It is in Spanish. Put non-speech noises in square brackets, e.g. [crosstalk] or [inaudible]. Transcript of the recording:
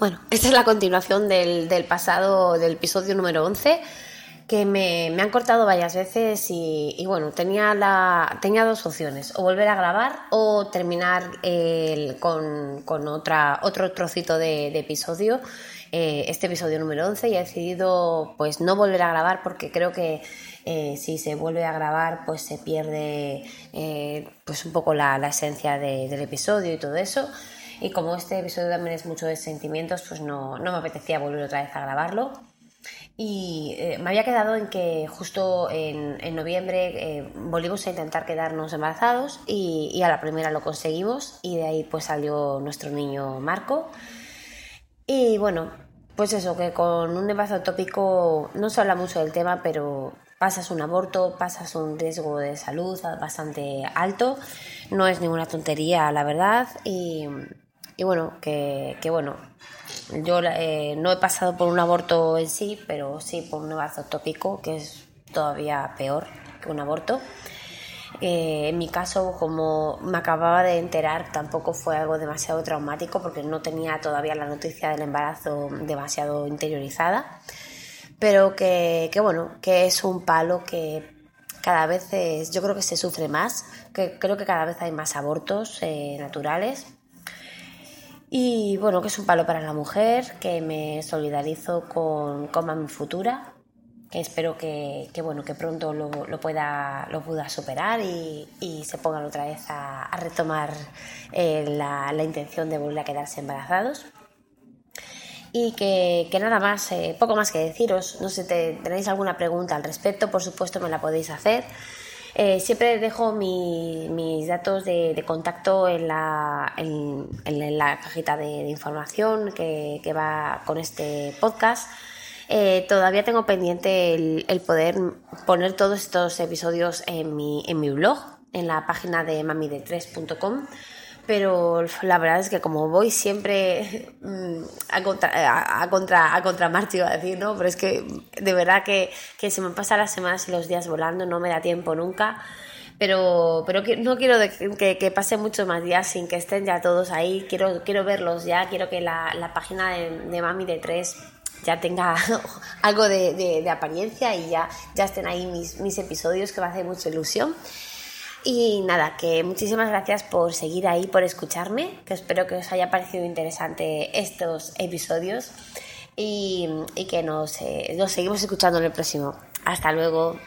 Bueno, esta es la continuación del, del pasado, del episodio número 11, que me, me han cortado varias veces y, bueno, tenía, la, tenía dos opciones, o volver a grabar o terminar el, con, con otra, otro trocito de, episodio, eh, este episodio número 11, y he decidido pues no volver a grabar porque creo que eh, si se vuelve a grabar pues se pierde eh, pues un poco la, la esencia de, del episodio y todo eso. Y como este episodio también es mucho de sentimientos, pues no, no me apetecía volver otra vez a grabarlo. Y eh, me había quedado en que justo en, en noviembre eh, volvimos a intentar quedarnos embarazados y, y, a la primera lo conseguimos y de ahí pues salió nuestro niño Marco. Y bueno, pues eso, que con un embarazo tópico no se habla mucho del tema, pero pasas un aborto, pasas un riesgo de salud bastante alto, no es ninguna tontería la verdad y y bueno, que, que bueno, yo eh, no he pasado por un aborto en sí, pero sí por un embarazo tópico, que es todavía peor que un aborto. Eh, en mi caso, como me acababa de enterar, tampoco fue algo demasiado traumático porque no tenía todavía la noticia del embarazo demasiado interiorizada, pero que, que bueno, que es un palo que cada vez es, yo creo que se sufre más, que creo que cada vez hay más abortos eh, naturales y bueno, que es un palo para la mujer, que me solidarizo con, con Mami Futura, que espero que, que bueno, que pronto lo, lo, pueda, lo pueda superar y, y se pongan otra vez a, a retomar eh, la, la, intención de volver a quedarse embarazados. Y que, que nada más, eh, poco más que deciros. No sé, te, tenéis alguna pregunta al respecto, por supuesto me la podéis hacer. Eh, siempre dejo mi, mis datos de, contacto en la, en, la cajita de, información que, va con este podcast. Eh, todavía tengo pendiente el, poder poner todos estos episodios en mi, en mi blog, en la página de mamide3.com pero la verdad es que como voy siempre mm, a contra, a, contra, a contramarcha, iba a decir, ¿no? Pero es que de verdad que, que se me pasan las semanas y los días volando, no me da tiempo nunca. Pero, pero que, no quiero que, que pase muchos más días sin que estén ya todos ahí. Quiero, quiero verlos ya, quiero que la, la página de, de Mami de 3 ya tenga [laughs] algo de, de, de, apariencia y ya, ya estén ahí mis, mis episodios que me hace mucha ilusión. Y nada, que muchísimas gracias por seguir ahí, por escucharme, que espero que os haya parecido interesante estos episodios y, y que nos, eh, nos seguimos escuchando en el próximo. Hasta luego.